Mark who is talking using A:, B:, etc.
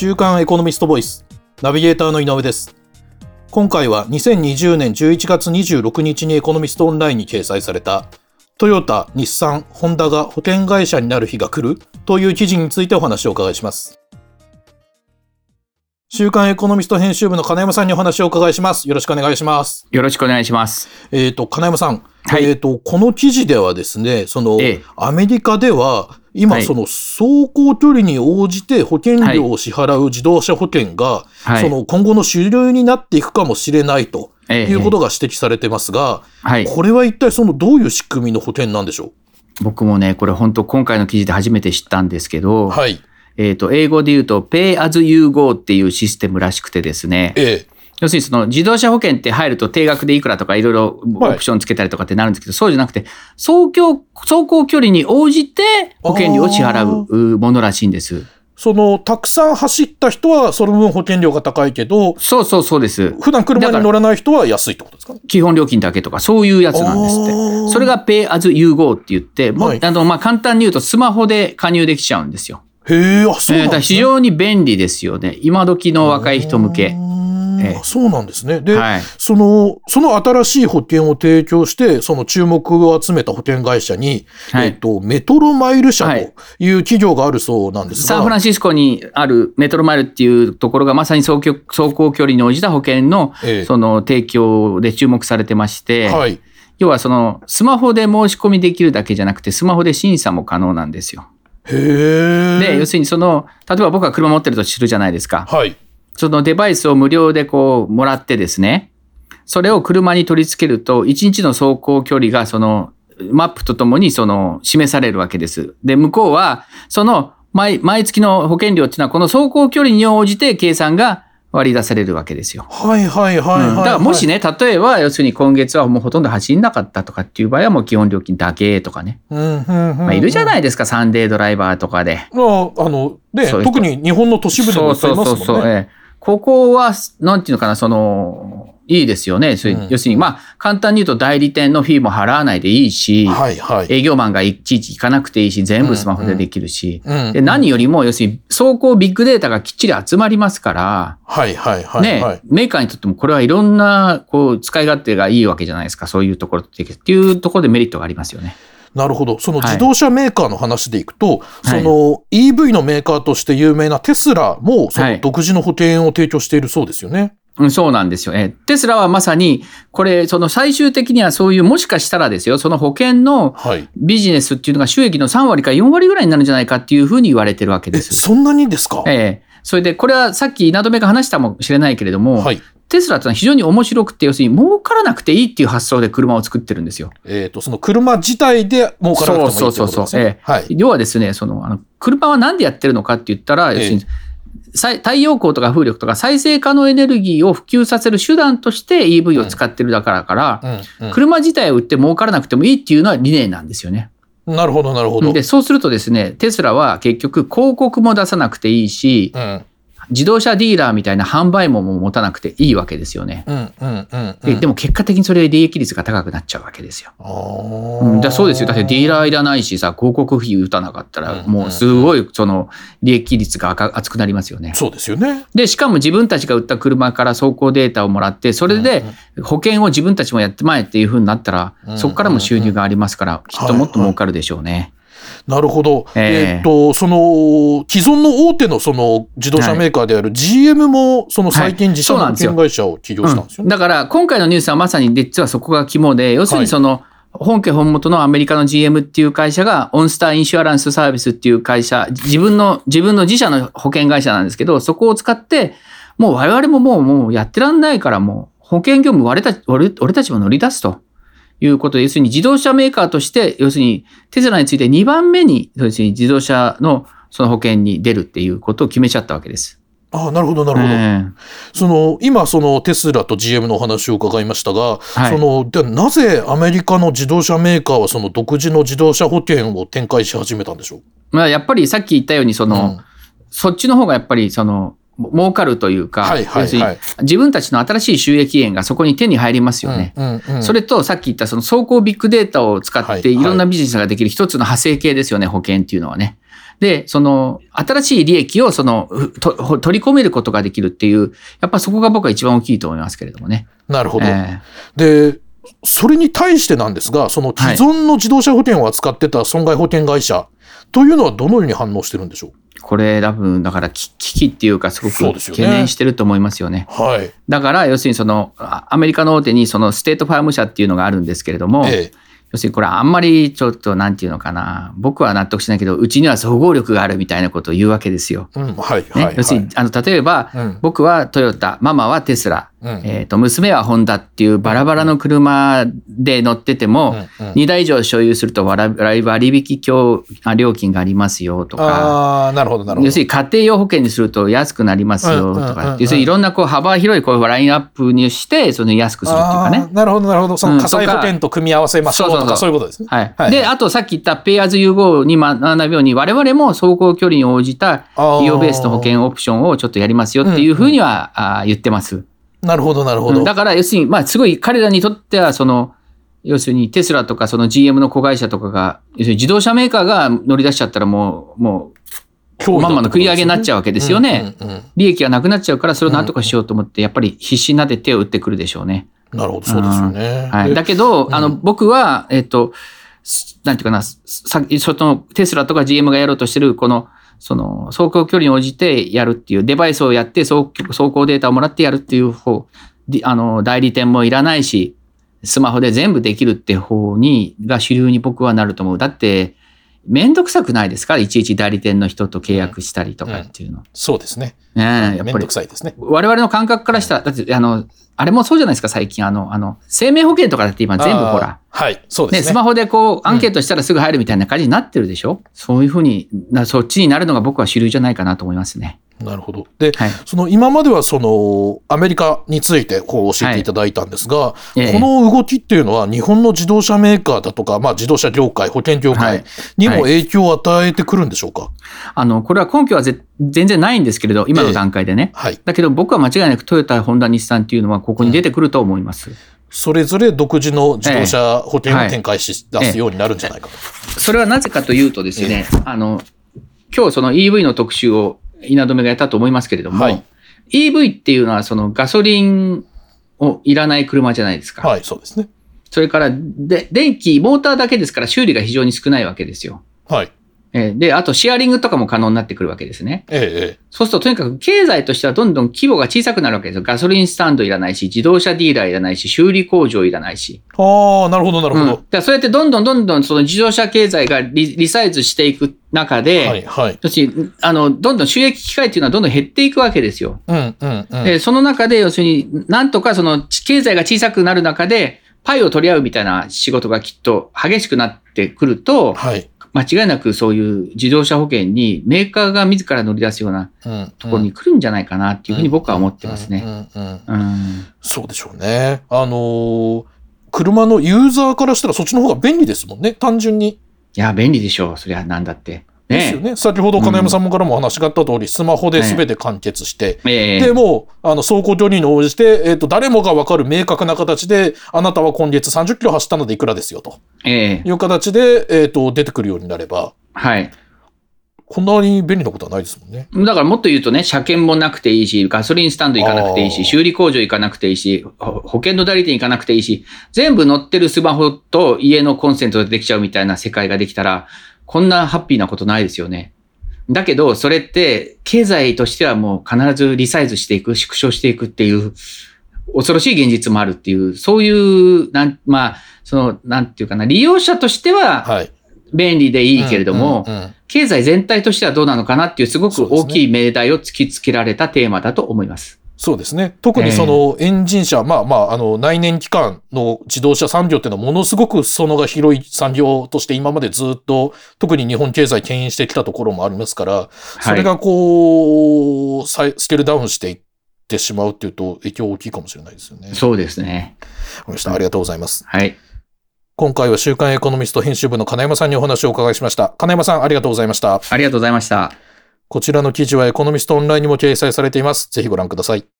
A: 週刊エコノミストボイスナビゲーターの井上です。今回は2020年11月26日にエコノミストオンラインに掲載されたトヨタ、日産、ホンダが保険会社になる日が来るという記事についてお話をお伺いします。週刊エコノミスト編集部の金山さんにお話をお伺いします。よろしくお願いします。
B: よろしくお願いします。
A: えっ、ー、と、金山さん。はい、えっ、ー、と、この記事ではですね、その、ええ、アメリカでは、今、その走行距離に応じて保険料を支払う自動車保険が、はい、その今後の主流になっていくかもしれないということが指摘されてますが、はい、これは一体そのどういう仕組みの保険なんでしょう？
B: 僕もね、これ本当今回の記事で初めて知ったんですけど、はい、えっ、と、英語で言うと Pay as you go っていうシステムらしくてですね、ええ要するにその自動車保険って入ると定額でいくらとかいろいろオプションつけたりとかってなるんですけど、はい、そうじゃなくて、走行、走行距離に応じて保険料を支払うものらしいんです。
A: その、たくさん走った人はその分保険料が高いけど、
B: そうそうそうです。
A: 普段車に乗らない人は安いってことですか？
B: 基本料金だけとか、そういうやつなんですって。それが Pay as you go って言って、はい、あの、まあ、簡単に言うとスマホで加入できちゃうんですよ。
A: へえ、あ、そうなんですね。
B: 非常に便利ですよね。今時の若い人向け。
A: ええ、そうなんですね。で、はい、その、その新しい保険を提供して、その注目を集めた保険会社に、はい、えっと、メトロマイル社という企業があるそうなんです
B: が、はい、サンフランシスコにあるメトロマイルっていうところがまさに走行走行距離に応じた保険の、ええ、その提供で注目されてまして、はい、要はその、スマホで申し込みできるだけじゃなくて、スマホで審査も可能なんですよ。
A: へで、
B: 要するにその、例えば僕が車持ってると知るじゃないですか。はい。そのデバイスを無料でこう、もらってですね、それを車に取り付けると、1日の走行距離がその、マップとともにその、示されるわけです。で、向こうは、その、毎、毎月の保険料っていうのは、この走行距離に応じて計算が割り出されるわけですよ。
A: はいはいはい、はい、うん、
B: だからもしね、例えば、要するに今月はもうほとんど走んなかったとかっていう場合はもう基本料金だけとかね。うんうんうんまあ、いるじゃないですか、サンデードライバーとかで。
A: まあ、あの、ね、特に日本の都市部でも。そうそうそうそう、ええ
B: ここは、なんていうのかな、その、いいですよね。うん、要するに、まあ、簡単に言うと代理店のフィーも払わないでいいし、はいはい、営業マンがいちいち行かなくていいし、全部スマホでできるし、うんうん、で何よりも、要するに、走行ビッグデータがきっちり集まりますから、はいはいはい、ね、メーカーにとってもこれはいろんな、こう、使い勝手がいいわけじゃないですか。そういうところっていうところでメリットがありますよね。
A: なるほど。その自動車メーカーの話でいくと、はい、その EV のメーカーとして有名なテスラも、その独自の保険を提供しているそうですよね。
B: うん、そうなんですよ。えテスラはまさに、これ、その最終的にはそういう、もしかしたらですよ、その保険のビジネスっていうのが収益の3割か4割ぐらいになるんじゃないかっていうふうに言われてるわけです。
A: そんなにですか？
B: ええそれで、これはさっき稲留が話したかもしれないけれども、はい、テスラってのは非常に面白くて、要するに儲からなくていいっていう発想で車を作ってるんですよ。
A: えっ、ー、と、その車自体で儲からなくてもいいってことですね。そうそうそうそう。えー、はい、
B: 要はですね、その、あの、車は何でやってるのかって言ったら、要するに、太陽光とか風力とか再生可能エネルギーを普及させる手段として EV を使ってるだからから、車自体を売って儲からなくてもいいっていうのは理念なんですよね。
A: なるほど、なるほど。
B: で、そうするとですね、テスラは結局広告も出さなくていいし、うん、自動車ディーラーみたいな販売網も持たなくていいわけですよね。うんうんうんうん、でも結果的にそれで利益率が高くなっちゃうわけですよ。うん、だそうですよ。だってディーラーいらないしさ、広告費打たなかったら、もうすごいその利益率が厚くなりますよね。
A: そうですよね。
B: で、しかも自分たちが売った車から走行データをもらって、それで保険を自分たちもやってまえっていうふうになったら、そこからも収入がありますから、きっともっと儲かるでしょうね。はいはい
A: なるほど。えー、っと、その、既存の大手のその自動車メーカーである GM も、その最近自社の保険会社を起業したんですよね、
B: はいうん、だから、今回のニュースはまさに実はそこが肝で、要するにその、本家本元のアメリカの GM っていう会社が、オンスターインシュアランスサービスっていう会社、自分の、自分の自社の保険会社なんですけど、そこを使って、もう我々ももう、もうやってらんないから、もう保険業務俺たち、俺たちも乗り出すと。いうことで、要するに自動車メーカーとして、要するにテスラについて2番目に、要するに自動車のその保険に出るっていうことを決めちゃったわけです。
A: ああ、なるほど、なるほど。えー、その、今、そのテスラと GM のお話を伺いましたが、はい、その、でなぜアメリカの自動車メーカーはその独自の自動車保険を展開し始めたんでしょう？
B: まあ、やっぱりさっき言ったように、その、うん、そっちの方がやっぱり、その、儲かるというか、はいはいはい、自分たちの新しい収益源がそこに手に入りますよね。うんうんうん、それとさっき言ったその走行ビッグデータを使っていろんなビジネスができる一つの派生系ですよね、保険っていうのはね。で、その、新しい利益をその、取り込めることができるっていう、やっぱそこが僕は一番大きいと思いますけれどもね。
A: なるほど。えー、で、それに対してなんですが、その既存の自動車保険を扱ってた損害保険会社というのはどのように反応してるんでしょう？
B: これ多分だから危機っていうかすごく懸念してると思いますよね。
A: よねはい、
B: だから要するにそのアメリカの大手にその State Farm 社っていうのがあるんですけれども、ええ、要するにこれあんまりちょっとなんていうのかな僕は納得しないけどうちには総合力があるみたいなことを言うわけですよ。
A: うんはいはいはい、
B: 要するにあの例えば、うん、僕はトヨタママはテスラ、うん、えー、と娘はホンダっていうバラバラの車で乗ってても、うんうん、2台以上所有すると割引料金がありますよとか。
A: あなるほどなるほど。
B: 要するに家庭用保険にすると安くなりますよとか、要するにいろんなこう幅広いこうラインアップにしてその安くするっていうかね。
A: なるほどなるほど。その火災保険と組み合わせましょうとか、そういうことですね。
B: はい、はい、であとさっき言ったペイアーズ融合に学ぶように我々も走行距離に応じた利用ベースの保険オプションをちょっとやりますよっていうふうには、うんうん、あ言ってます。
A: なるほど、なるほど。
B: だから、要するに、まあ、すごい彼らにとっては、その、要するにテスラとかその GM の子会社とかが、要するに自動車メーカーが乗り出しちゃったらもう、もう、まんまの食い上げになっちゃうわけですよね。利益がなくなっちゃうから、それを何とかしようと思って、やっぱり必死になって手を打ってくるでしょうね。
A: なるほど、そうですよね。
B: はい。だけど、あの、僕は、えっと、なんていうかな、さそのテスラとか GM がやろうとしてる、この、その走行距離に応じてやるっていうデバイスをやって走行データをもらってやるっていう方、あの代理店もいらないし、スマホで全部できるって方に、が主流に僕はなると思う。だって、めんどくさくないですか？いちいち代理店の人と契約したりとかっていうの。うんうん、
A: そうですね。
B: ねやっぱり。めん
A: どくさいですね。
B: 我々の感覚からしたら、だって、あの、あれもそうじゃないですか、最近。あの、あの、生命保険とかだって今全部ほら。
A: はい、そうですね。
B: ね、スマホでこう、アンケートしたらすぐ入るみたいな感じになってるでしょ、うん、そういうふうにな、そっちになるのが僕は主流じゃないかなと思いますね。
A: なるほど。で、はい、その今まではそのアメリカについてこう教えていただいたんですが、はい。この動きっていうのは日本の自動車メーカーだとか、まあ、自動車業界、保険業界にも影響を与えてくるんでしょうか、はい、
B: あのこれは根拠は全然ないんですけれど、今の段階でね。
A: はい、
B: だけど僕は間違いなくトヨタ、ホンダ、日産っていうのはここに出てくると思います。うん。
A: それぞれ独自の自動車保険を展開し、出すようになるんじゃないかと。
B: それはなぜかというとですね、あの、今日その EV の特集を稲留がやったと思いますけれども、はい、EV っていうのはそのガソリンをいらない車じゃないですか。
A: はい、そうですね。
B: それからで、電気、モーターだけですから修理が非常に少ないわけですよ。
A: はい。
B: えで、あとシェアリングとかも可能になってくるわけですね。
A: ええ、
B: そうすると、とにかく経済としてはどんどん規模が小さくなるわけですよ。ガソリンスタンドいらないし、自動車ディーラーいらないし、修理工場いらないし。
A: ああ、なるほど、なるほど。うん、
B: だそうやってどんどんどんどんその自動車経済がリリサイズしていく中で、
A: はいはい、
B: あの、どんどん収益機会っていうのはどんどん減っていくわけですよ。
A: うんうんうん、
B: でその中で、要するになんとかその経済が小さくなる中で、パイを取り合うみたいな仕事がきっと激しくなってくると、
A: はい
B: 間違いなくそういう自動車保険にメーカーが自ら乗り出すようなところに来るんじゃないかなっていうふうに僕は思ってますね。
A: そうでしょうね。あのー、車のユーザーからしたらそっちの方が便利ですもんね、単純に。い
B: や、便利でしょう。そりゃなんだって。
A: ですよね。先ほど金山さんからも話があった通り、うん、スマホで全て完結して、えー、で、もう、あの、走行距離に応じて、えっ、ー、と、誰もがわかる明確な形で、あなたは今月30キロ走ったのでいくらですよ、と。
B: え
A: ー、いう形で、えっ、と、出てくるようになれば。
B: はい。
A: こんなに便利なことはないですもんね。
B: だからもっと言うとね、車検もなくていいし、ガソリンスタンド行かなくていいし、修理工場行かなくていいし、保険の代理店行かなくていいし、全部乗ってるスマホと家のコンセントでできちゃうみたいな世界ができたら、こんなハッピーなことないですよね。だけど、それって、経済としてはもう必ずリサイズしていく、縮小していくっていう、恐ろしい現実もあるっていう、そういう、なん、まあ、その、なんていうかな、利用者としては、便利でいいけれども、経済全体としてはどうなのかなっていう、すごく大きい命題を突きつけられたテーマだと思います。
A: そうですね。特にそのエンジン車、えー、まあまあ、あの、内燃機関の自動車産業っていうのはものすごく裾野が広い産業として今までずっと、特に日本経済牽引してきたところもありますから、それがこう、スケールダウンしていってしまうっていうと影響大きいかもしれないですよね。
B: そうですね。
A: ありがとうございます。
B: はい。
A: 今回は週刊エコノミスト編集部の金山さんにお話をお伺いしました。金山さん、ありがとうございました。
B: ありがとうございました。
A: こちらの記事はエコノミストオンラインにも掲載されています。ぜひご覧ください。